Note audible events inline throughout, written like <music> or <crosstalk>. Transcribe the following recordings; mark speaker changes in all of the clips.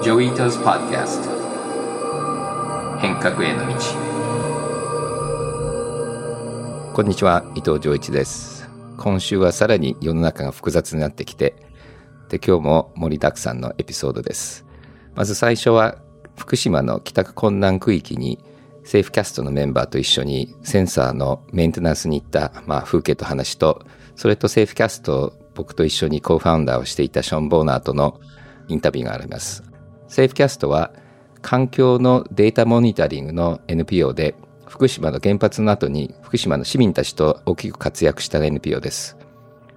Speaker 1: Joi Ito's Podcast 変革への道。こんにちは伊藤穰一です。今週はさらに世の中が複雑になってきてで今日も盛りだくさんのエピソードです。まず最初は福島の帰宅困難区域にセーフキャストのメンバーと一緒にセンサーのメンテナンスに行った、まあ、風景と話とそれとセーフキャスト僕と一緒に co-founder をしていたショーン・ボーナーとのインタビューがあります。セーフキャストは環境のデータモニタリングの NPO で福島の原発の後に福島の市民たちと大きく活躍した NPO です。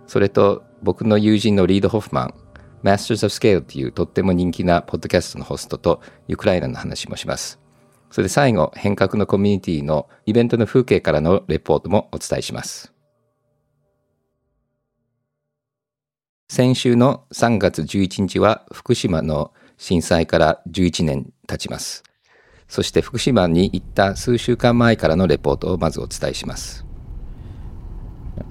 Speaker 1: それと僕の友人のリード・ホフマン、Masters of Scale というとっても人気なポッドキャストのホストとウクライナの話もします。それで最後、変革のコミュニティのイベントの風景からのレポートもお伝えします。先週の3月11日は福島の震災から11年経ちます。そして福島に行った数週間前からのレポートをまずお伝えします。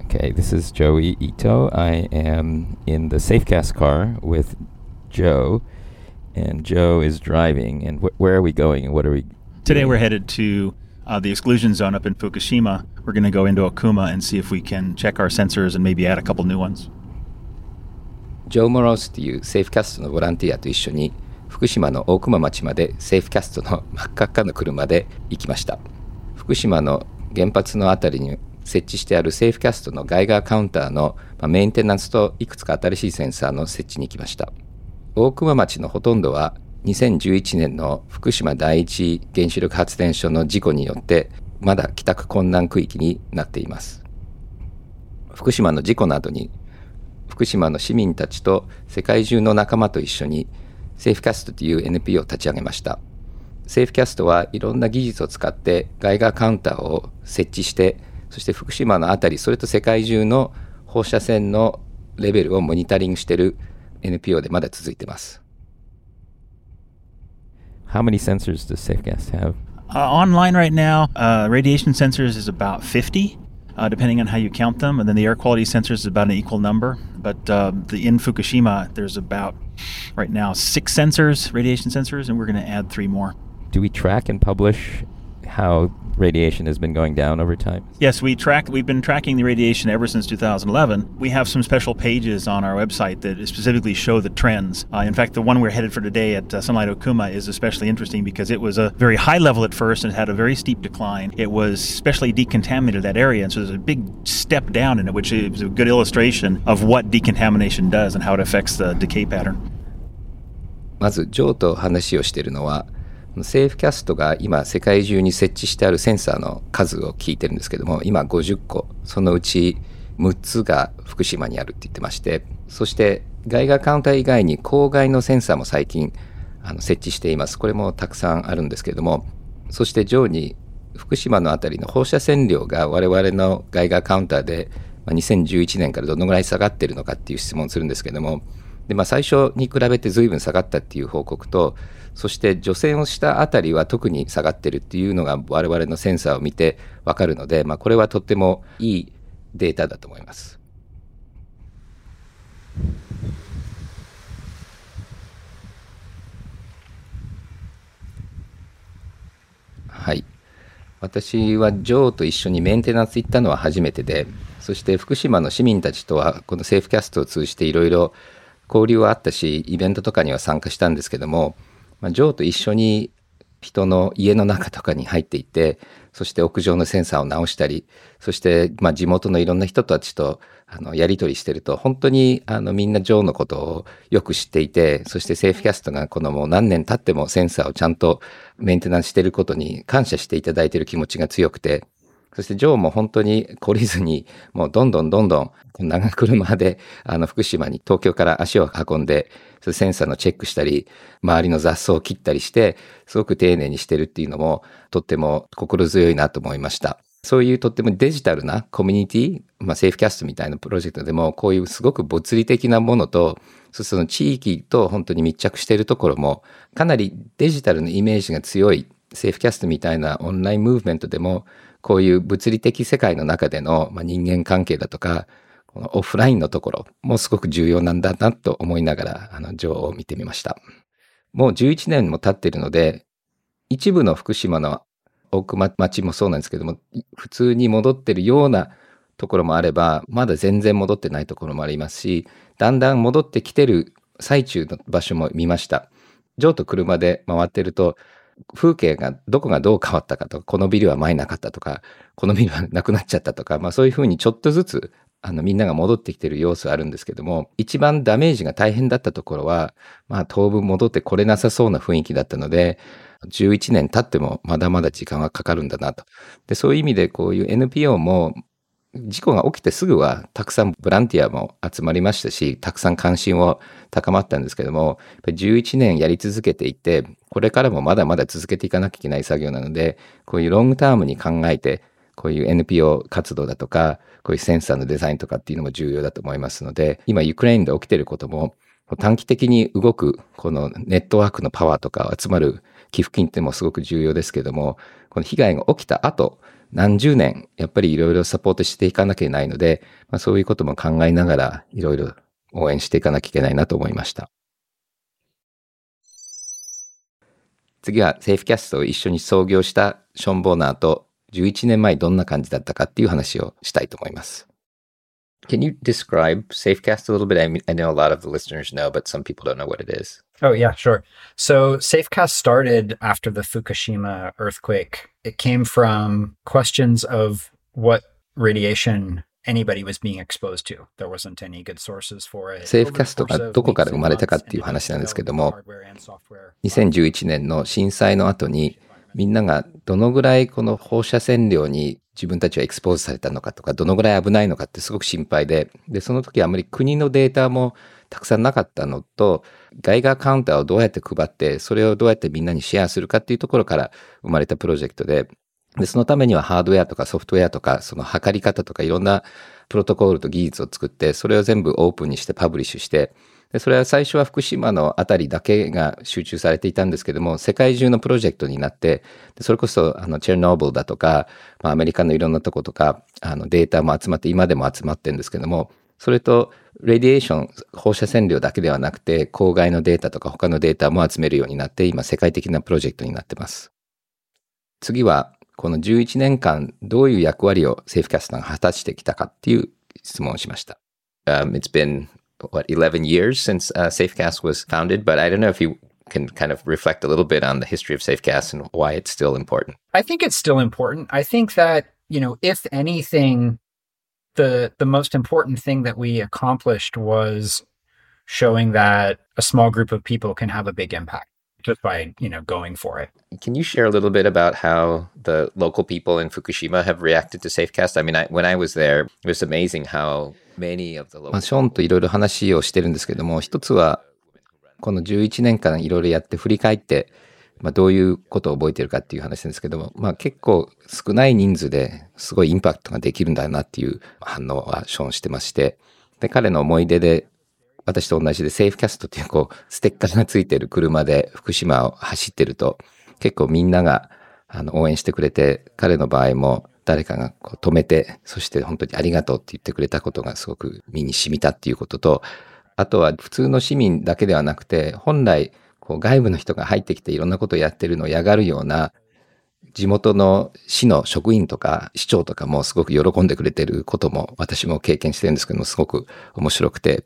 Speaker 2: Okay, this is Joey Ito. I am in the Safecast car with Joe, and Joe is driving. And wh- where are we going and what are we
Speaker 3: Today we're headed to uh, the exclusion zone up in Fukushima. We're going to go into Okuma and see if we can check our sensors and maybe add a couple new ones.
Speaker 1: ジョー・モロースというセーフキャストのボランティアと一緒に福島の大熊町までセーフキャストの真っ赤っかの車で行きました。福島の原発の辺りに設置してあるセーフキャストのガイガーカウンターのメンテナンスといくつか新しいセンサーの設置に行きました。大熊町のほとんどは2011年の福島第一原子力発電所の事故によってまだ帰宅困難区域になっています。福島の事故の後に福島の市民たちと世界中の仲間と一緒にセーフキャストという NPO を立ち上げました。セーフキャストはいろんな技術を使ってガイガーカウンターを設置して、そして福島のあたり、それと世界中の放射線のレベルをモニタリングしている NPO でまだ続いています。
Speaker 2: How many sensors does SafeCast have?
Speaker 3: Uh, online right now, uh, radiation sensors is about 50. Uh, depending on how you count them. And then the air quality sensors is about an equal number. But uh, the in Fukushima, there's about right now six sensors, radiation sensors, and we're going to add three more.
Speaker 2: Do we track and publish how radiation has been going down over time?
Speaker 3: Yes, we track. We've been tracking the radiation ever since 2011. We have some special pages on our website that specifically show the trends. Uh, in fact, the one we're headed for today at uh, Sunlight Okuma is especially interesting because it was a very high level at first and had a very steep decline. It was specially decontaminated that area, and so there's a big step down in it, which is a good illustration of what decontamination does and how it affects the decay pattern.
Speaker 1: まず、ジョーと話をしているのは、 セーフキャストが今世界中に設置してあるセンサーの数を聞いてるんですけども今50個。そのうち6つが福島にあるって言ってましてそして外画カウンター以外に郊外のセンサーも最近あの設置しています。これもたくさんあるんですけどもそして上に福島の辺りの放射線量が我々の外画カウンターで2011年からどのぐらい下がってるのかっていう質問するんですけどもで、まあ、最初に比べて随分下がったっていう報告とそして除染をしたあたりは特に下がってるっていうのが我々のセンサーを見てわかるので、まあ、これはとってもいいデータだと思います。はい。私はジョーと一緒にメンテナンス行ったのは初めてで、そして福島の市民たちとはこのセーフキャストを通じていろいろ交流はあったし、イベントとかには参加したんですけども、まあ、ジョーと一緒に人の家の中とかに入っていて、そして屋上のセンサーを直したり、そして、まあ、地元のいろんな人たちと、あの、やりとりしてると、本当に、あの、みんなジョーのことをよく知っていて、そしてセーフキャストがこのもう何年経ってもセンサーをちゃんとメンテナンスしてることに感謝していただいている気持ちが強くて、そしてジョーも本当に懲りずに、もうどんどんどんどん長車で、あの、福島に東京から足を運んで、センサーのチェックしたり、周りの雑草を切ったりして、すごく丁寧にしてるっていうのも、とっても心強いなと思いました。そういうとってもデジタルなコミュニティ、まあ、セーフキャストみたいなプロジェクトでも、こういうすごく物理的なものと、その地域と本当に密着しているところも、かなりデジタルのイメージが強いセーフキャストみたいなオンラインムーブメントでも、こういう物理的世界の中での、まあ、人間関係だとか、このオフラインのところもすごく重要なんだなと思いながら、あの、女王を見てみました。もう11年も経っているので、一部の福島の大熊町もそうなんですけども、普通に戻ってるようなところもあれば、まだ全然戻ってないところもありますし、だんだん戻ってきてる最中の場所も見ました。ジョーと車で回ってると、風景がどこがどう変わったかとか、このビルは前なかったとか、このビルはなくなっちゃったとか、まあそういうふうにちょっとずつあのみんなが戻ってきてる様子はあるんですけども、一番ダメージが大変だったところは、まあ当分戻ってこれなさそうな雰囲気だったので、11年経ってもまだまだ時間はかかるんだなと。で、そういう意味でこういう NPO も事故が起きてすぐはたくさんボランティアも集まりましたし、たくさん関心を高まったんですけども、11年やり続けていて、これからもまだまだ続けていかなきゃいけない作業なので、こういうロングタームに考えて、こういう NPO 活動だとか、こういうセンサーのデザインとかっていうのも重要だと思いますので、今ユクレーンで起きていることも、短期的に動くこのネットワークのパワーとか集まる寄付金ってもすごく重要ですけども、この被害が起きた後、何十年、やっぱりいろいろサポートしていかなきゃいけないので、まあ、そういうことも考えながら、いろいろ応援していかなきゃいけないなと思いました。次はセーフキャストを一緒に創業したション・ボーナーと11年前どんな感じだったかっていう話をしたいと思います。Can you describe Safecast a little bit? I, mean, I know a lot of the listeners know, but some people don't know what it is.
Speaker 4: Oh, yeah, sure. So, Safecast started after the Fukushima earthquake. It came from questions of what radiation anybody was being exposed to. There wasn't any good sources for it.
Speaker 1: セーフキャストがどこから生まれたかっていう話なんですけども、2011年の震災の後に、みんながどのぐらいこの放射線量に自分たちはエクスポーズされたのかとか、どのぐらい危ないのかってすごく心配で、で、その時あまり国のデータもたくさんなかったのと、ガイガーカウンターをどうやって配って、それをどうやってみんなにシェアするかっていうところから生まれたプロジェクトで、で、そのためにはハードウェアとかソフトウェアとか、その測り方とかいろんなプロトコールと技術を作って、それを全部オープンにしてパブリッシュして、でそれは最初は福島のあたりだけが集中されていたんですけども、世界中のプロジェクトになって、でそれこそあのチェルノーブルだとか、まあ、アメリカのいろんなとことか、あのデータも集まって、今でも集まってるんですけども、それと、レディエーション、放射線量だけではなくて、郊外のデータとか他のデータも集めるようになって、今世界的なプロジェクトになってます。次は、この11年間、どういう役割をセーフキャスターが果たしてきたかっていう質問をしました。Um, it's been what 11 years since uh, Safecast was founded, but I don't know if you can kind of reflect a little bit on the history of Safecast and why it's still important.
Speaker 4: I think it's still important. I think that you know, if anything, the the most important thing that we accomplished was showing that a small group of people can have a big impact just by you know going for it.
Speaker 1: Can you share a little bit about how the local people in Fukushima have reacted to Safecast? I mean, I, when I was there, it was amazing how まあ、ショーンといろいろ話をしてるんですけども、一つは、この11年間いろいろやって振り返って、まあ、どういうことを覚えてるかっていう話なんですけども、まあ、結構少ない人数ですごいインパクトができるんだなっていう反応はショーンしてまして、で、彼の思い出で、私と同じでセーフキャストっていうこう、ステッカーがついてる車で福島を走ってると、結構みんながあの応援してくれて、彼の場合も誰かがこう止めて、そして本当にありがとうって言ってくれたことがすごく身に染みたっていうことと、あとは普通の市民だけではなくて、本来こう外部の人が入ってきていろんなことをやってるのを嫌がるような地元の市の職員とか市長とかもすごく喜んでくれてることも私も経験してるんですけども、すごく面白くて。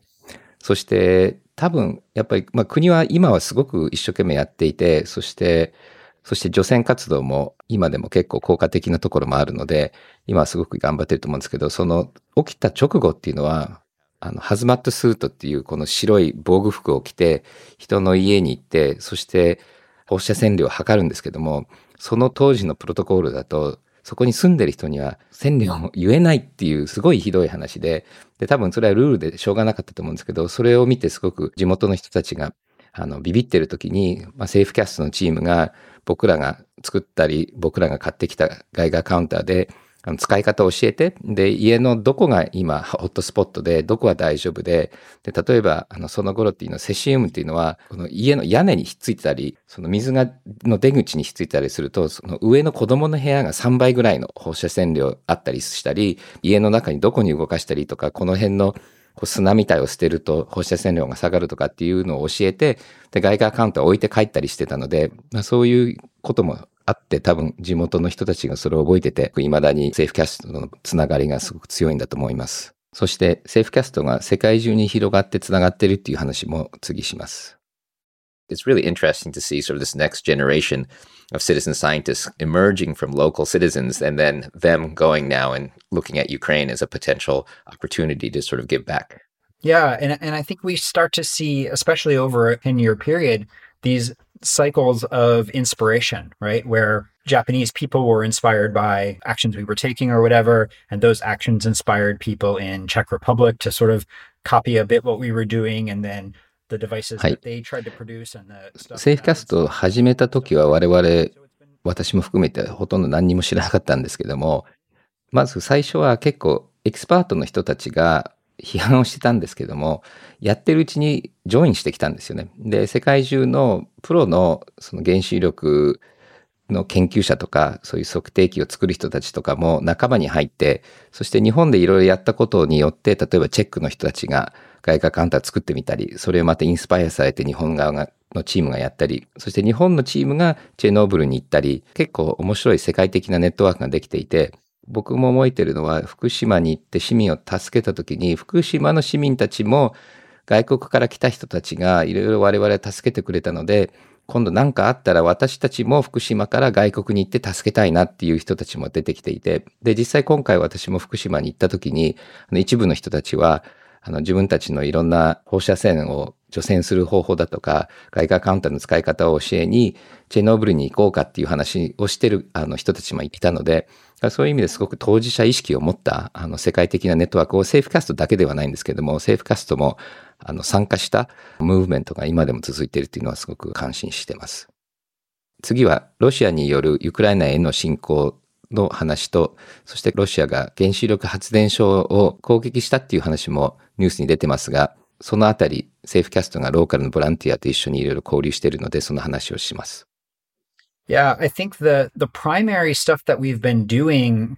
Speaker 1: そして多分やっぱり、まあ、国は今はすごく一生懸命やっていて、そしてそして除染活動も今でも結構効果的なところもあるので、今はすごく頑張ってると思うんですけど、その起きた直後っていうのは、あの、ハズマットスートっていうこの白い防具服を着て、人の家に行って、そして放射線量を測るんですけども、その当時のプロトコールだと、そこに住んでる人には千里を言えないっていうすごいひどい話で、で、多分それはルールでしょうがなかったと思うんですけど、それを見てすごく地元の人たちが、あの、ビビってる時に、まあ、セーフキャストのチームが、僕らが作ったり、僕らが買ってきたガイガーカウンターで、使い方を教えて、で、家のどこが今ホットスポットで、どこは大丈夫で、で、例えば、あの、その頃っていうのは、セシウムっていうのは、この家の屋根にひっついてたり、その水が、の出口にひっついてたりすると、その上の子供の部屋が3倍ぐらいの放射線量あったりしたり、家の中にどこに動かしたりとか、この辺のこう砂みたいを捨てると放射線量が下がるとかっていうのを教えて、で、ガイガーカウンターを置いて帰ったりしてたので、まあ、そういうこともあって多分地元の人たちがそれを覚えてて、未だにセーフキャストのつながりがすごく強いんだと思います。そしてセーフキャストが世界中に広がってつながってるっていう話も次します。
Speaker 5: It's really interesting to see sort of this next generation of citizen scientists emerging from local citizens and then them going now and looking at Ukraine as a potential opportunity to sort of give back.
Speaker 4: Yeah, and and I think we start to see, especially over a 10 year period, these cycles of inspiration, right? Where Japanese people were inspired by actions we were taking or whatever, and those actions inspired people in Czech Republic to sort of copy a bit what we were doing and then
Speaker 1: はい。セーフキャストを始めた時は我々、私も含めてほとんど何にも知らなかったんですけども、まず最初は結構エキスパートの人たちが 批判をしてたんですけども、やってるうちに join してきたんですよね。で、世界中のプロのその原子力の研究者とか、そういう測定器を作る人たちとかも仲間に入って、そして日本でいろいろやったことによって、例えばチェックの人たちがガイガーカウンター作ってみたり、それをまたインスパイアされて日本側がのチームがやったり、そして日本のチームがチェノーブルに行ったり、結構面白い世界的なネットワークができていて、僕も思えてるのは福島に行って市民を助けた時に、福島の市民たちも外国から来た人たちがいろいろ我々は助けてくれたので、今度何かあったら私たちも福島から外国に行って助けたいなっていう人たちも出てきていて、で、実際今回私も福島に行った時に、一部の人たちは、あの自分たちのいろんな放射線を除染する方法だとか、外貨カウンターの使い方を教えに、チェノブルに行こうかっていう話をしてるあの人たちもいたので、そういう意味ですごく当事者意識を持ったあの世界的なネットワークをセーフキャストだけではないんですけども、セーフキャストもあの参加したムーブメントが今でも続いているっていうのはすごく感心してます。次はロシアによるウクライナへの侵攻の話と、そしてロシアが原子力発電所を攻撃したっていう話もニュースに出てますが、そのあたり、セーフキャストがローカルのボランティアと一緒にいろいろ交流しているので、その話をします。
Speaker 4: Yeah, I think the the primary stuff that we've been doing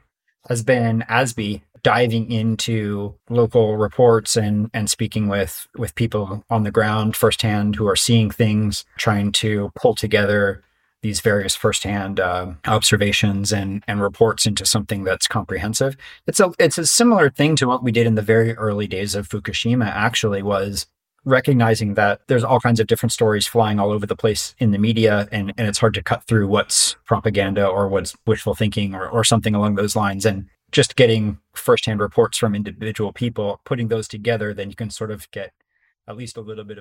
Speaker 4: has been ASB diving into local reports and and speaking with with people on the ground firsthand who are seeing things, trying to pull together these various firsthand uh, observations and and reports into something that's comprehensive. It's a it's a similar thing to what we did in the very early days of Fukushima. Actually, was recognizing that there's all kinds of different stories flying all over the place in the media, and and it's hard to cut through what's propaganda or what's wishful thinking or or something along those lines, and just getting firsthand reports from individual people, putting those together, then you can sort of get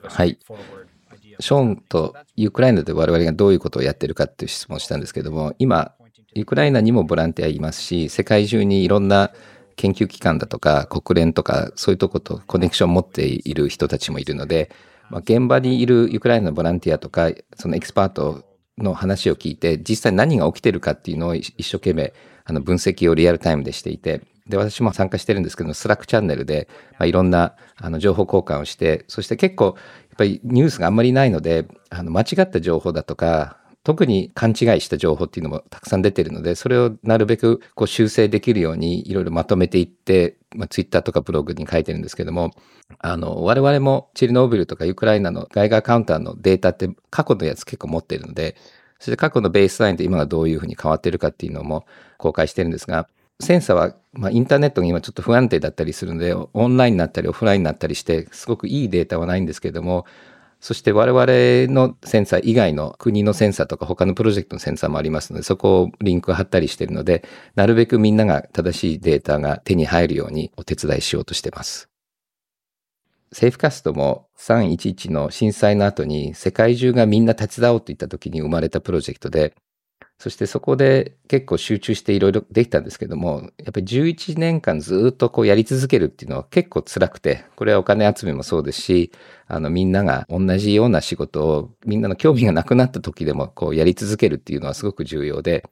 Speaker 1: はい。ショーンとウクライナで我々がどういうことをやってるかっていう質問をしたんですけども、今、ウクライナにもボランティアいますし、世界中にいろんな研究機関だとか国連とかそういうとことコネクションを持っている人たちもいるので、まあ、現場にいるウクライナのボランティアとか、そのエキスパートの話を聞いて、実際何が起きてるかっていうのを一生懸命あの分析をリアルタイムでしていて、で、私も参加してるんですけど、スラックチャンネルで、まあ、いろんなあの情報交換をして、そして結構、ぱりニュースがあんまりないので、あの間違った情報だとか、特に勘違いした情報っていうのもたくさん出てるので、それをなるべくこう修正できるようにいろいろまとめていって、まあ、ツイッターとかブログに書いてるんですけども、あの、我々もチェルノービルとかウクライナの外貨カウンターのデータって過去のやつ結構持ってるので、そして過去のベースラインで今がどういうふうに変わってるかっていうのも公開してるんですが、センサーは、まあ、インターネットが今ちょっと不安定だったりするので、オンラインになったりオフラインになったりして、すごくいいデータはないんですけれども、そして我々のセンサー以外の国のセンサーとか他のプロジェクトのセンサーもありますので、そこをリンク貼ったりしているので、なるべくみんなが正しいデータが手に入るようにお手伝いしようとしてます。セーフカストも311の震災の後に世界中がみんな手伝おうといった時に生まれたプロジェクトで、そしてそこで結構集中していろいろできたんですけども、やっぱり11年間ずっとこうやり続けるっていうのは結構辛くて、これはお金集めもそうですし、あのみんなが同じような仕事をみんなの興味がなくなった時でもこうやり続けるっていうのはすごく重要で、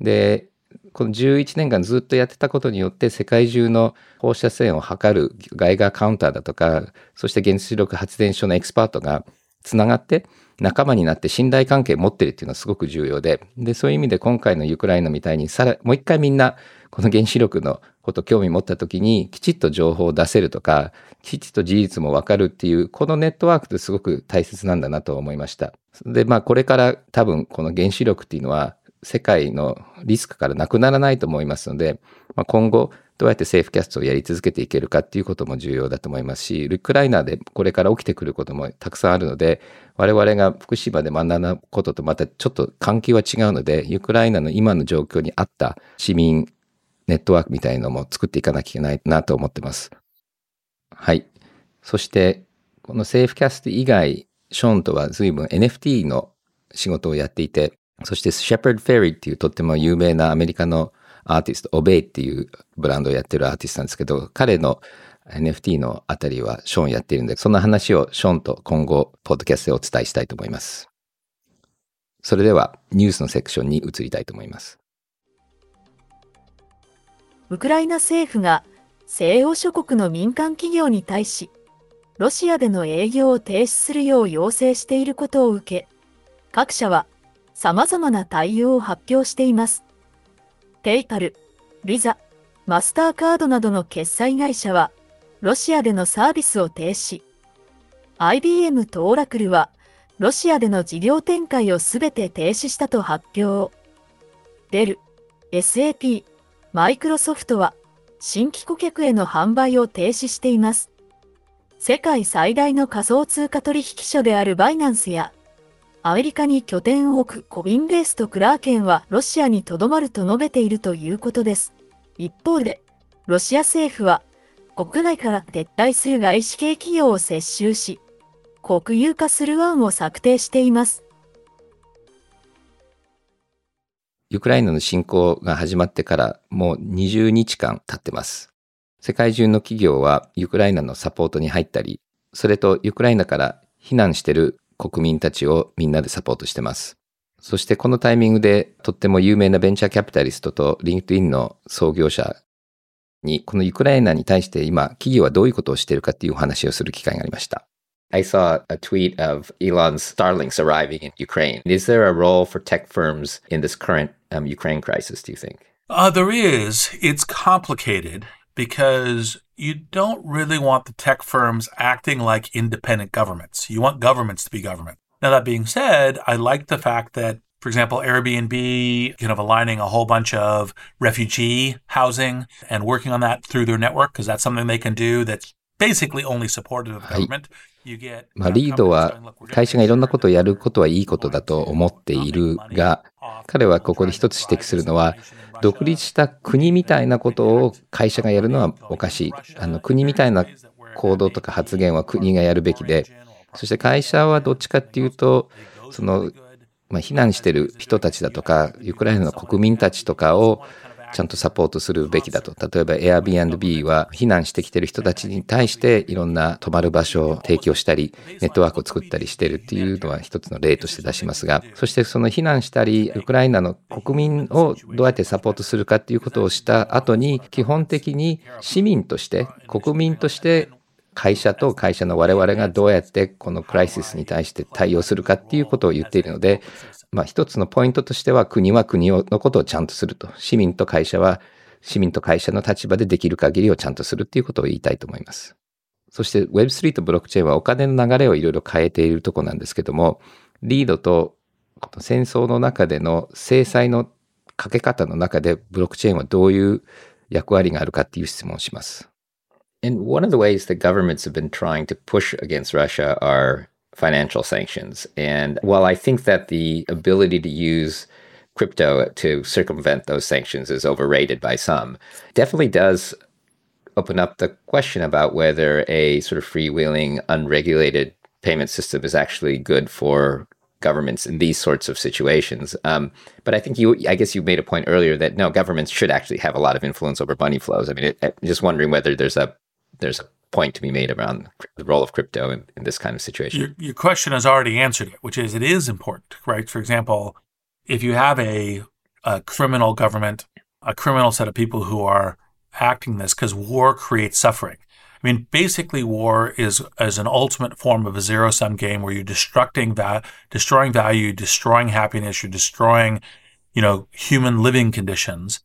Speaker 1: で、この11年間ずっとやってたことによって世界中の放射線を測る外貨カウンターだとか、そして原子力発電所のエキスパートがつながって、仲間になって信頼関係を持ってるっていうのはすごく重要で、で、そういう意味で今回のウクライナみたいにさら、もう一回みんな、この原子力のこと興味持った時にきちっと情報を出せるとか、きちっと事実もわかるっていう、このネットワークってすごく大切なんだなと思いました。で、まあこれから多分この原子力っていうのは世界のリスクからなくならないと思いますので、まあ、今後どうやってセーフキャストをやり続けていけるかっていうことも重要だと思いますし、ウクライナでこれから起きてくることもたくさんあるので、我々が福島で学んだこととまたちょっと関係は違うので、ウクライナの今の状況に合った市民ネットワークみたいのも作っていかなきゃいけないなと思ってます。はい。そして、このセーフキャスト以外、ショーンとは随分 NFT の仕事をやっていて、そしてシェパード・フェリーっていうとっても有名なアメリカのアーティスト、オベイっていうブランドをやってるアーティストなんですけど、彼の NFT のあたりはショーンやっているんで、そんな話をショーンと今後、ポッドキャストでお伝えしたいと思います。それでは、ニュースのセクションに移りたいと思います。
Speaker 6: ウクライナ政府が西欧諸国の民間企業に対し、ロシアでの営業を停止するよう要請していることを受け、各社は様々な対応を発表しています。ペイパル、ビザ、マスターカードなどの決済会社は、ロシアでのサービスを停止。IBM とオラクルは、ロシアでの事業展開をすべて停止したと発表。デル、SAP、マイクロソフトは、新規顧客への販売を停止しています。世界最大の仮想通貨取引所であるバイナンスや、アメリカに拠点を置くコビンベースとクラーケンはロシアにとどまると述べているということです。一方で、ロシア政府は、国内から撤退する外資系企業を接収し、国有化する案を策定しています。
Speaker 1: ウクライナの侵攻が始まってからもう20日間経ってます。世界中の企業はウクライナのサポートに入ったり、それとウクライナから避難してる国民たちをみんなでサポートしてます。そしてこのタイミングでとっても有名なベンチャーキャピタリストとリンクトインの創業者にこのウクライナに対して今企業はどういうことをしているかっていうお話をする機会がありました。
Speaker 5: I saw a tweet of Elon's Starlinks arriving in Ukraine. Is there a role for tech firms in this current um, Ukraine crisis, do you think?
Speaker 7: Uh, there is. It's complicated because you don't really want the tech firms acting like independent governments. You want governments to be government. Now, that being said, I like the fact that, for example, Airbnb kind of aligning a whole bunch of refugee housing and working on that through their network, because that's something they can do that's basically only supported of the government.
Speaker 1: まあ、リードは会社がいろんなことをやることはいいことだと思っているが、彼はここで一つ指摘するのは、 独立した国みたいなことを会社がやるのはおかしい。あの国みたいな行動とか発言は国がやるべきで、そして会社はどっちかっていうと、その、まあ、避難してる人たちだとか、ウクライナの国民たちとかをちゃんとサポートするべきだと。例えば Airbnb は避難してきてる人たちに対していろんな泊まる場所を提供したり、ネットワークを作ったりしてるっていうのは一つの例として出しますが、そしてその避難したり、ウクライナの国民をどうやってサポートするかっていうことをした後に、基本的に市民として、国民として会社と会社の我々がどうやってこのクライシスに対して対応するかっていうことを言っているので、まあ一つのポイントとしては国は国のことをちゃんとすると。市民と会社は市民と会社の立場でできる限りをちゃんとするっていうことを言いたいと思います。そして Web3 とブロックチェーンはお金の流れをいろいろ変えているとこなんですけども、リードと戦争の中での制裁のかけ方の中でブロックチェーンはどういう役割があるかっていう質問をします。
Speaker 5: And one of the ways that governments have been trying to push against Russia are financial sanctions. And while I think that the ability to use crypto to circumvent those sanctions is overrated by some, definitely does open up the question about whether a sort of freewheeling, unregulated payment system is actually good for governments in these sorts of situations. Um, but I think you, I guess you made a point earlier that no, governments should actually have a lot of influence over money flows. I mean, it, just wondering whether there's a there's a point to be made around the role of crypto in, in this kind of situation.
Speaker 7: Your, your, question has already answered it, which is it is important, right? For example, if you have a, a criminal government, a criminal set of people who are acting this, because war creates suffering. I mean, basically, war is is an ultimate form of a zero sum game where you're destructing va- destroying value, destroying happiness, you're destroying, you know, human living conditions,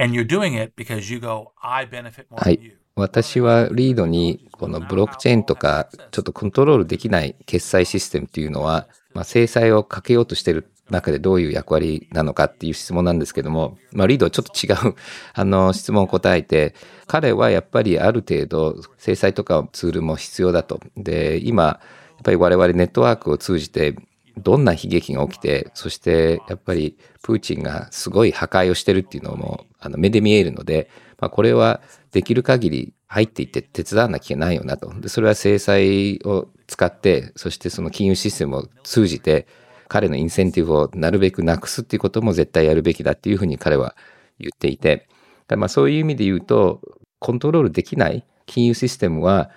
Speaker 7: And you're doing it because you go, I benefit more
Speaker 1: は
Speaker 7: than you.。
Speaker 1: 私はリードにこのブロックチェーンとかちょっとコントロールできない決済システムっていうのは、まあ、制裁をかけようとしてる中でどういう役割なのかっていう質問なんですけども、まあ、リードはちょっと違う <laughs> あの質問を答えて彼はやっぱりある程度制裁とかツールも必要だと。で今やっぱり我々ネットワークを通じてどんな悲劇が起きて、そしてやっぱりプーチンがすごい破壊をしてるっていうのもあの目で見えるので、まあ、これはできる限り入っていって手伝わなきゃいけないよなと。で、それは制裁を使って、そしてその金融システムを通じて、彼のインセンティブをなるべくなくすっていうことも絶対やるべきだっていうふうに彼は言っていて、まあそういう意味で言うと、コントロールできない金融システムは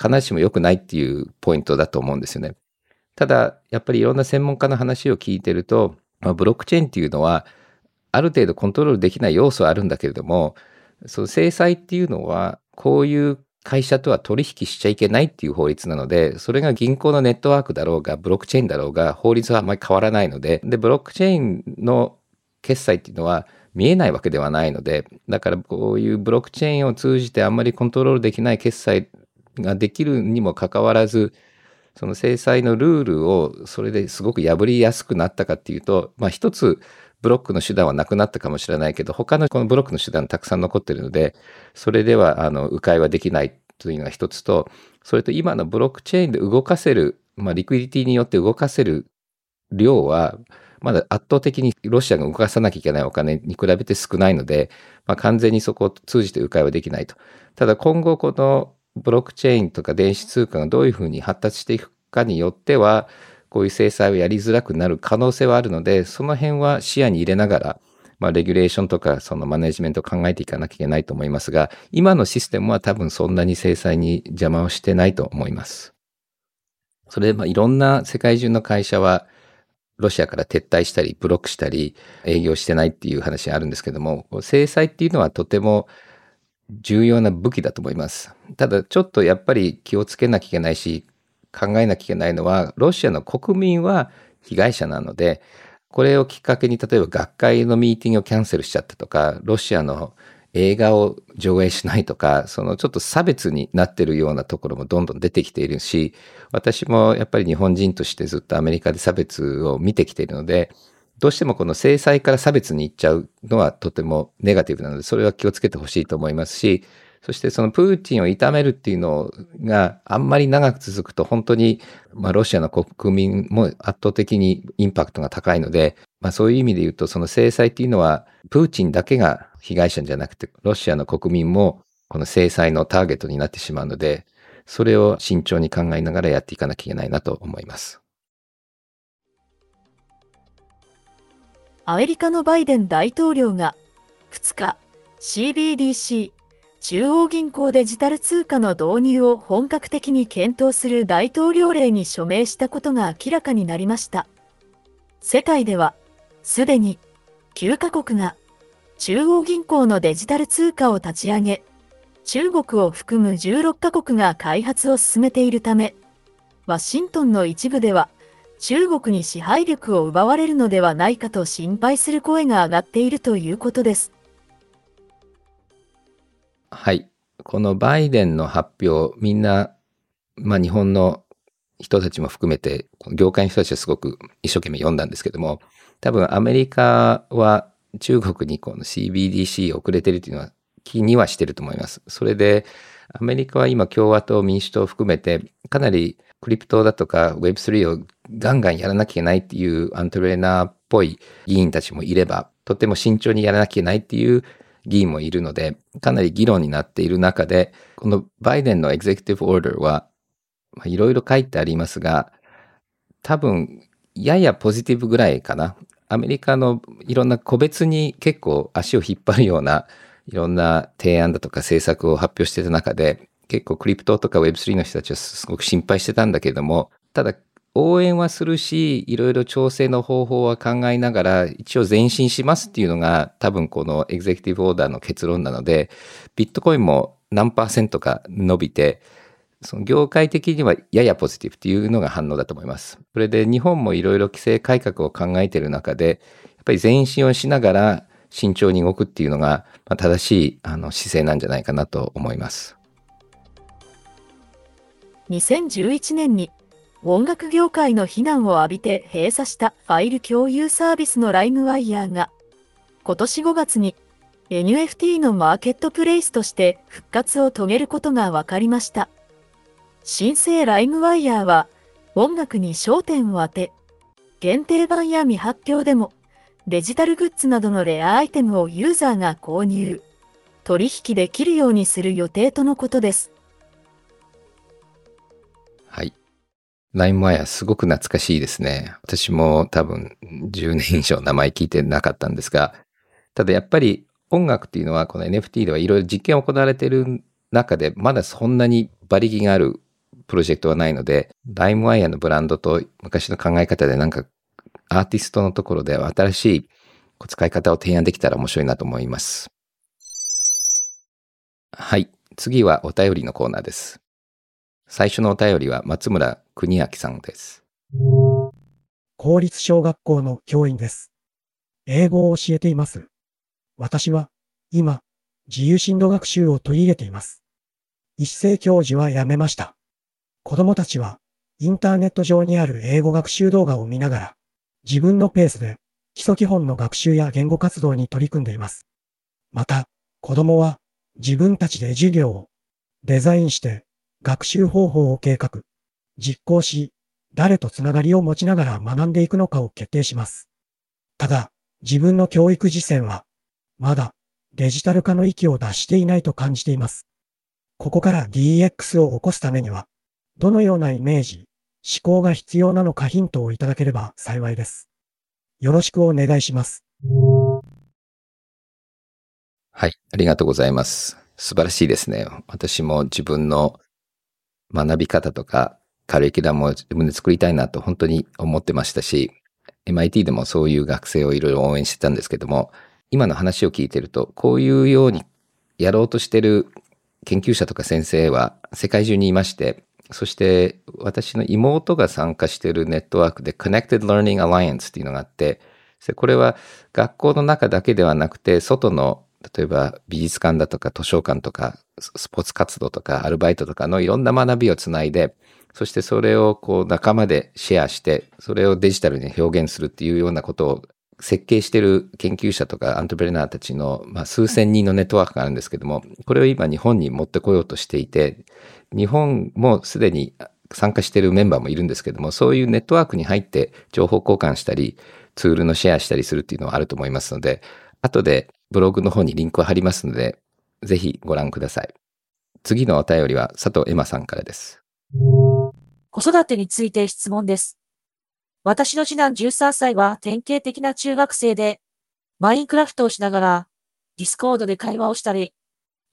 Speaker 1: 必ずしも良くないっていうポイントだと思うんですよね。ただ、やっぱりいろんな専門家の話を聞いてると、まあ、ブロックチェーンっていうのは、ある程度コントロールできない要素はあるんだけれども、その制裁っていうのは、こういう会社とは取引しちゃいけないっていう法律なので、それが銀行のネットワークだろうが、ブロックチェーンだろうが、法律はあまり変わらないので、で、ブロックチェーンの決済っていうのは見えないわけではないので、だからこういうブロックチェーンを通じてあんまりコントロールできない決済ができるにもかかわらず、その制裁のルールをそれですごく破りやすくなったかっていうと、まあ一つブロックの手段はなくなったかもしれないけど、他のこのブロックの手段たくさん残ってるので、それではあの迂回はできないというのが一つと、それと今のブロックチェーンで動かせる、まあリクイディティによって動かせる量は、まだ圧倒的にロシアが動かさなきゃいけないお金に比べて少ないので、まあ、完全にそこを通じて迂回はできないと。ただ今後このブロックチェーンとか電子通貨がどういうふうに発達していくかによっては、こういう制裁をやりづらくなる可能性はあるので、その辺は視野に入れながら、まあ、レギュレーションとか、そのマネジメントを考えていかなきゃいけないと思いますが、今のシステムは多分そんなに制裁に邪魔をしてないと思います。それで、まあ、いろんな世界中の会社は、ロシアから撤退したり、ブロックしたり、営業してないっていう話があるんですけども、制裁っていうのはとても重要な武器だと思います。ただ、ちょっとやっぱり気をつけなきゃいけないし、考えなきゃいけないのは、ロシアの国民は被害者なので、これをきっかけに、例えば学会のミーティングをキャンセルしちゃったとか、ロシアの映画を上映しないとか、そのちょっと差別になってるようなところもどんどん出てきているし、私もやっぱり日本人としてずっとアメリカで差別を見てきているので、どうしてもこの制裁から差別に行っちゃうのはとてもネガティブなので、それは気をつけてほしいと思いますし、そしてそのプーチンを痛めるっていうのがあんまり長く続くと本当に、まあ、ロシアの国民も圧倒的にインパクトが高いので、まあ、そういう意味で言うとその制裁っていうのはプーチンだけが被害者じゃなくてロシアの国民もこの制裁のターゲットになってしまうので、それを慎重に考えながらやっていかなきゃいけないなと思います。
Speaker 6: アメリカのバイデン大統領が2日 CBDC 中央銀行デジタル通貨の導入を本格的に検討する大統領令に署名したことが明らかになりました。世界では、すでに9カ国が中央銀行のデジタル通貨を立ち上げ、中国を含む16カ国が開発を進めているため、ワシントンの一部では中国に支配力を奪われるのではないかと心配する声が上がっているということです。
Speaker 1: はい。このバイデンの発表、みんな、まあ日本の人たちも含めて、業界の人たちはすごく一生懸命読んだんですけども、多分アメリカは中国にこの CBDC 遅れてるというのは気にはしてると思います。それで、アメリカは今共和党、民主党を含めて、かなりクリプトだとか Web3 をガンガンやらなきゃいけないっていうアントレーナーっぽい議員たちもいれば、とても慎重にやらなきゃいけないっていう議員もいるので、かなり議論になっている中で、このバイデンのエグゼクティブオーダーは、いろいろ書いてありますが、多分、ややポジティブぐらいかな。アメリカのいろんな個別に結構足を引っ張るようないろんな提案だとか政策を発表してた中で、結構クリプトとか Web3 の人たちはすごく心配してたんだけれども、ただ応援はするし、いろいろ調整の方法は考えながら、一応前進しますっていうのが多分このエグゼクティブオーダーの結論なので、ビットコインも何パーセントか伸びて、その業界的にはややポジティブっていうのが反応だと思います。それで日本もいろいろ規制改革を考えている中で、やっぱり前進をしながら慎重に動くっていうのが、まあ、正しいあの姿勢なんじゃないかなと思います。
Speaker 6: 2011年に音楽業界の非難を浴びて閉鎖したファイル共有サービスのライムワイヤーが今年5月に NFT のマーケットプレイスとして復活を遂げることが分かりました。新生ライムワイヤーは音楽に焦点を当て、限定版や未発表でもデジタルグッズなどのレアアイテムをユーザーが購入、取引できるようにする予定とのことです。
Speaker 1: はい。ライムワイヤーすごく懐かしいですね。私も多分10年以上名前聞いてなかったんですが、ただやっぱり音楽っていうのはこの NFT ではいろいろ実験を行われている中でまだそんなに馬力があるプロジェクトはないので、ライムワイヤーのブランドと昔の考え方でなんかアーティストのところで新しい使い方を提案できたら面白いなと思います。はい。次はお便りのコーナーです。最初のお便りは松村邦明さんです。
Speaker 8: 公立小学校の教員です。英語を教えています。私は今、自由進路学習を取り入れています。一斉教授は辞めました。子供たちはインターネット上にある英語学習動画を見ながら自分のペースで基礎基本の学習や言語活動に取り組んでいます。また、子供は自分たちで授業をデザインして学習方法を計画、実行し、誰とつながりを持ちながら学んでいくのかを決定します。ただ、自分の教育実践はまだデジタル化の域を脱していないと感じています。ここから DX を起こすためには、どのようなイメージ、思考が必要なのかヒントをいただければ幸いです。よろしくお願いします。
Speaker 1: はい、ありがとうございます。素晴らしいですね。私も自分の学び方とかカリキュラムを自分で作りたいなと本当に思ってましたし、MIT でもそういう学生をいろいろ応援してたんですけども、今の話を聞いてると、こういうようにやろうとしてる研究者とか先生は世界中にいまして、そして私の妹が参加しているネットワークで Connected Learning Alliance っていうのがあって、これは学校の中だけではなくて、外の例えば美術館だとか図書館とかスポーツ活動とかアルバイトとかのいろんな学びをつないで、そしてそれをこう仲間でシェアして、それをデジタルに表現するっていうようなことを設計してる研究者とかアントプレナーたちの、まあ、数千人のネットワークがあるんですけども、これを今日本に持ってこようとしていて、日本もすでに参加しているメンバーもいるんですけども、そういうネットワークに入って情報交換したり、ツールのシェアしたりするっていうのはあると思いますので、後でブログの方にリンクを貼りますので、ぜひご覧ください。次のお便りは佐藤エマさんからです。
Speaker 9: 子育てについて質問です。私の次男13歳は典型的な中学生で、マインクラフトをしながら、 Discord で会話をしたり、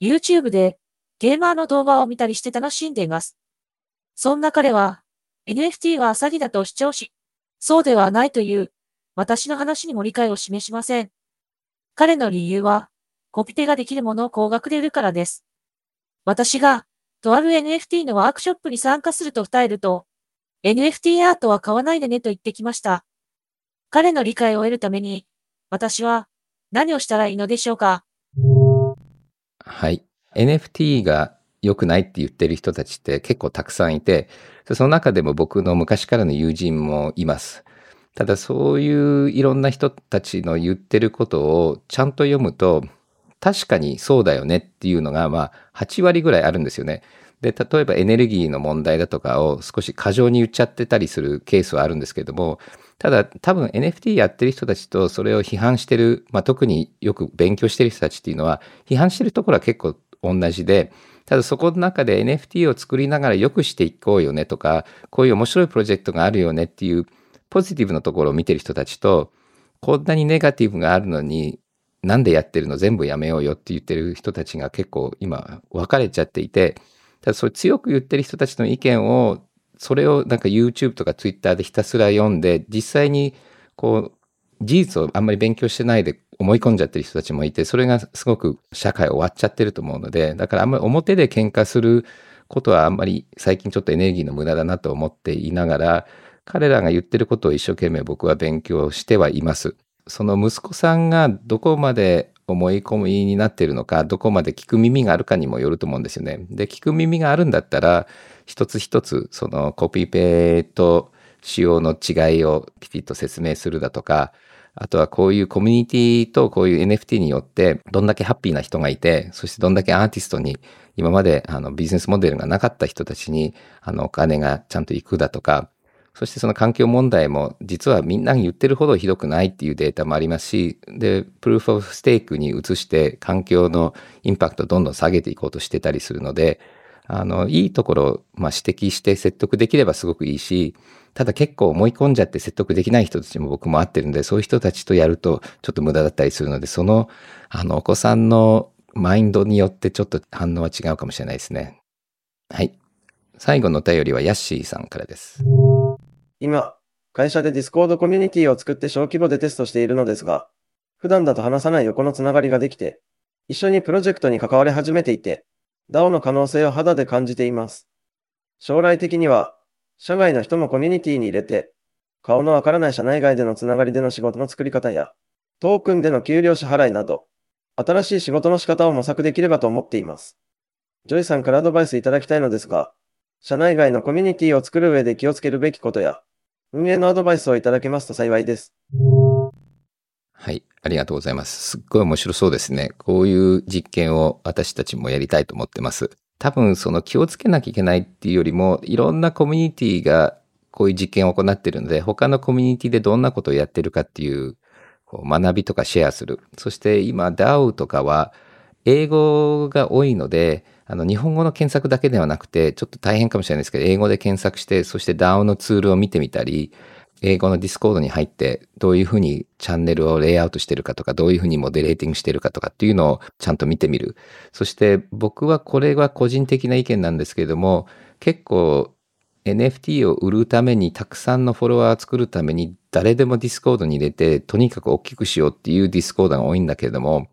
Speaker 9: YouTube でゲーマーの動画を見たりして楽しんでいます。そんな彼は、NFT は詐欺だと主張し、そうではないという私の話にも理解を示しません。彼の理由は、コピペができるものを高額で売るからです。私が、とある NFT のワークショップに参加すると伝えると、NFT アートは買わないでねと言ってきました。彼の理解を得るために、私は何をしたらいいのでしょうか？
Speaker 1: はい。NFT が良くないって言ってる人たちって結構たくさんいて、その中でも僕の昔からの友人もいます。ただそういういろんな人たちの言ってることをちゃんと読むと、確かにそうだよねっていうのが、まあ、8割ぐらいあるんですよね。で、例えばエネルギーの問題だとかを少し過剰に言っちゃってたりするケースはあるんですけれども、ただ多分 NFT やってる人たちとそれを批判してる、まあ、特によく勉強してる人たちっていうのは、批判してるところは結構同じで、ただそこの中で NFT を作りながら良くしていこうよねとか、こういう面白いプロジェクトがあるよねっていうポジティブなところを見てる人たちと、こんなにネガティブがあるのに、なんでやってるの？全部やめようよって言ってる人たちが結構今分かれちゃっていて、ただそれ強く言ってる人たちの意見を、それをなんか YouTube とか Twitter でひたすら読んで、実際にこう、事実をあんまり勉強してないで思い込んじゃってる人たちもいて、それがすごく社会終わっちゃってると思うので、だからあんまり表で喧嘩することはあんまり最近ちょっとエネルギーの無駄だなと思っていながら、彼らが言ってることを一生懸命僕は勉強してはいます。その息子さんがどこまで思い込みになっているのか、どこまで聞く耳があるかにもよると思うんですよね。で、聞く耳があるんだったら、一つ一つ、そのコピペと仕様の違いをきちっと説明するだとか、あとはこういうコミュニティとこういう NFT によってどんだけハッピーな人がいて、そしてどんだけアーティストに今まであのビジネスモデルがなかった人たちにあのお金がちゃんと行くだとか、そしてその環境問題も実はみんなが言ってるほどひどくないっていうデータもありますし、で、プルーフオフステークに移して環境のインパクトをどんどん下げていこうとしてたりするので、あの、いいところを、まあ、指摘して説得できればすごくいいし、ただ結構思い込んじゃって説得できない人たちも僕も会ってるんで、そういう人たちとやるとちょっと無駄だったりするので、その、あの、お子さんのマインドによってちょっと反応は違うかもしれないですね。はい。最後のお便りはヤッシーさんからです。
Speaker 10: 今、会社で Discord コミュニティを作って小規模でテストしているのですが、普段だと話さない横のつながりができて、一緒にプロジェクトに関わり始めていて、DAO の可能性を肌で感じています。将来的には、社外の人もコミュニティに入れて、顔のわからない社内外でのつながりでの仕事の作り方や、トークンでの給料支払いなど、新しい仕事の仕方を模索できればと思っています。ジョイさんからアドバイスいただきたいのですが、社内外のコミュニティを作る上で気をつけるべきことや、運営のアドバイスをいただけますと幸いです。
Speaker 1: はい。ありがとうございます。すっごい面白そうですね。こういう実験を私たちもやりたいと思ってます。多分その気をつけなきゃいけないっていうよりも、いろんなコミュニティがこういう実験を行っているので、他のコミュニティでどんなことをやってるかっていうこう学びとかシェアする。そして今 DAO とかは英語が多いので、あの日本語の検索だけではなくて、ちょっと大変かもしれないですけど、英語で検索して、そして DAO のツールを見てみたり、英語の Discord に入ってどういうふうにチャンネルをレイアウトしてるかとか、どういうふうに moderating してるかとかっていうのをちゃんと見てみる。そして僕はこれは個人的な意見なんですけれども、結構 NFT を売るためにたくさんのフォロワーを作るために誰でも Discord に入れてとにかく大きくしようっていう Discord が多いんだけれども、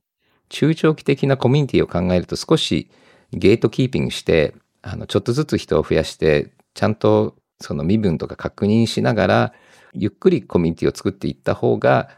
Speaker 1: 中長期的なコミュニティを考えると少し gatekeeping して、あの、ちょっとずつ人を増やして、ちゃんとその身分とか確認しながら、ゆっくりコミュニティを作っていった方が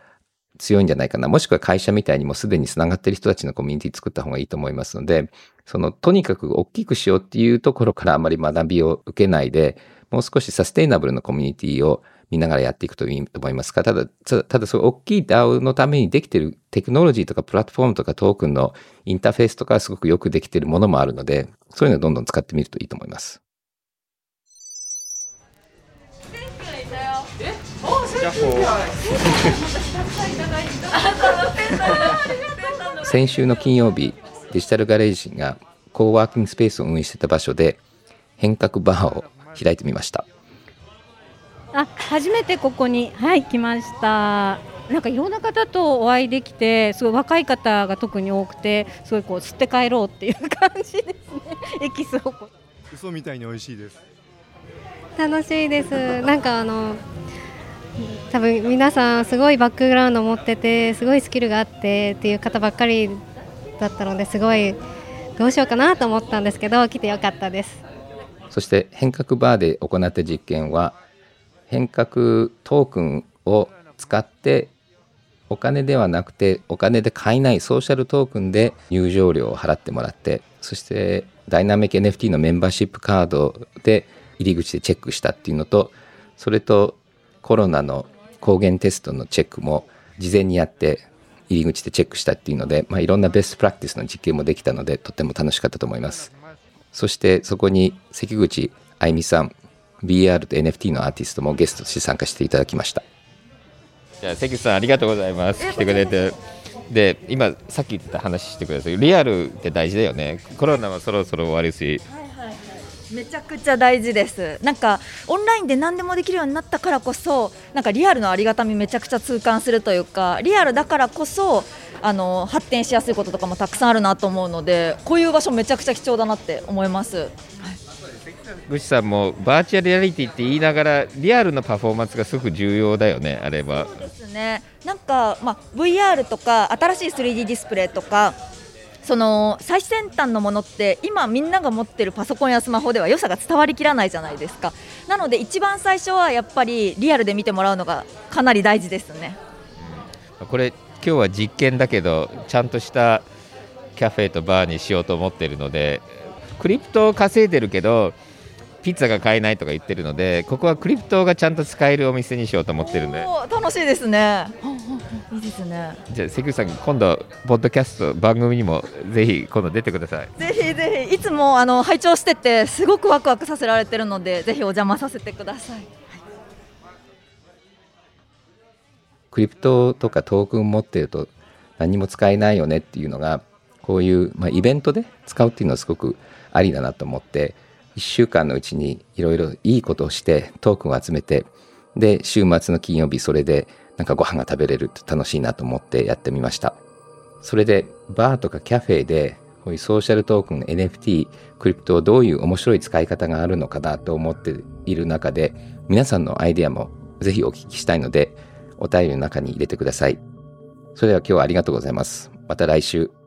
Speaker 1: 強いんじゃないかな。もしくは会社みたいにもすでに繋がってる人たちのコミュニティ作った方がいいと思いますので、そのとにかく大きくしようっていうところからあまり学びを受けないで、もう少しサステイナブルなコミュニティを見ながらやっていくといいと思いますが、ただ、ただそう大きい DAO のためにできてるテクノロジーとかプラットフォームとかトークンのインターフェースとかすごくよくできてるものもあるので、そういうのをどんどん使ってみるといいと思います。先週の金曜日、デジタルガレージがコーワーキングスペースを運営してた場所で変革バーを開いてみました。
Speaker 11: あ、初めてここにはい来ました。なんかいろんな方とお会いできて、すごい若い方が特に多くて、すごいこう吸って帰ろうっていう感じですね。<laughs> エキスを。
Speaker 12: 嘘みたいに美味しいです。
Speaker 11: 楽しいです。なんかあの多分皆さんすごいバックグラウンドを持っててすごいスキルがあってっていう方ばっかりだったのですごいどうしようかなと思ったんですけど来てよかったです
Speaker 1: そして変革バーで行った実験は変革トークンを使ってお金ではなくてお金で買えないソーシャルトークンで入場料を払ってもらってそしてダイナミック NFT のメンバーシップカードで入り口でチェックしたっていうのとそれとコロナの抗原テストのチェックも事前にやって入り口でチェックしたっていうので、まあ、いろんなベストプラクティスの実験もできたのでとても楽しかったと思います。そしてそこに関口あゆみさん BR と NFT のアーティストもゲストとして参加していただきました。
Speaker 2: じゃあ関口さんありがとうございます。来てくれて。で今さっき言った話してください。リアルって大事だよね。コロナはそろそろ終わるし。
Speaker 13: めちゃくちゃ大事です。なんかオンラインで何でもできるようになったからこそなんかリアルのありがたみめちゃくちゃ痛感するというかリアルだからこそあの発展しやすいこととかもたくさんあるなと思うのでこういう場所めちゃくちゃ貴重だなって思います。はい
Speaker 2: ぐさんもバーチャルリアリティって言いながらリアルのパフォーマンスがすごく重要だよねあれは。
Speaker 13: そうですね。なんか、まあ、VR とか新しい 3D ディスプレイとかその最先端のものって今みんなが持ってるパソコンやスマホでは良さが伝わりきらないじゃないですか。なので一番最初はやっぱりリアルで見てもらうのがかなり大事ですね。
Speaker 1: これ今日は実験だけどちゃんとしたキャフェとバーにしようと思ってるのでクリプトを稼いでるけどピッツァが買えないとか言ってるのでここはクリプトがちゃんと使えるお店にしようと思ってるんで。
Speaker 13: 楽しいですね。<laughs> いいですね。
Speaker 1: じゃあ関口さん今度ポッドキャスト番組にもぜひ今度出てください。
Speaker 13: ぜひぜひいつもあの拝聴しててすごくワクワクさせられてるのでぜひお邪魔させてください。
Speaker 1: クリプトとかトークン持ってると何も使えないよねっていうのがこういう、まあ、イベントで使うっていうのはすごくありだなと思って1週間のうちにいろいろいいことをしてトークンを集めてで週末の金曜日それでなんかご飯が食べれるって楽しいなと思ってやってみました。それでバーとかキャフェでこういうソーシャルトークン NFT クリプトをどういう面白い使い方があるのかなと思っている中で皆さんのアイデアもぜひお聞きしたいのでお便りの中に入れてください。それでは今日はありがとうございます。また来週。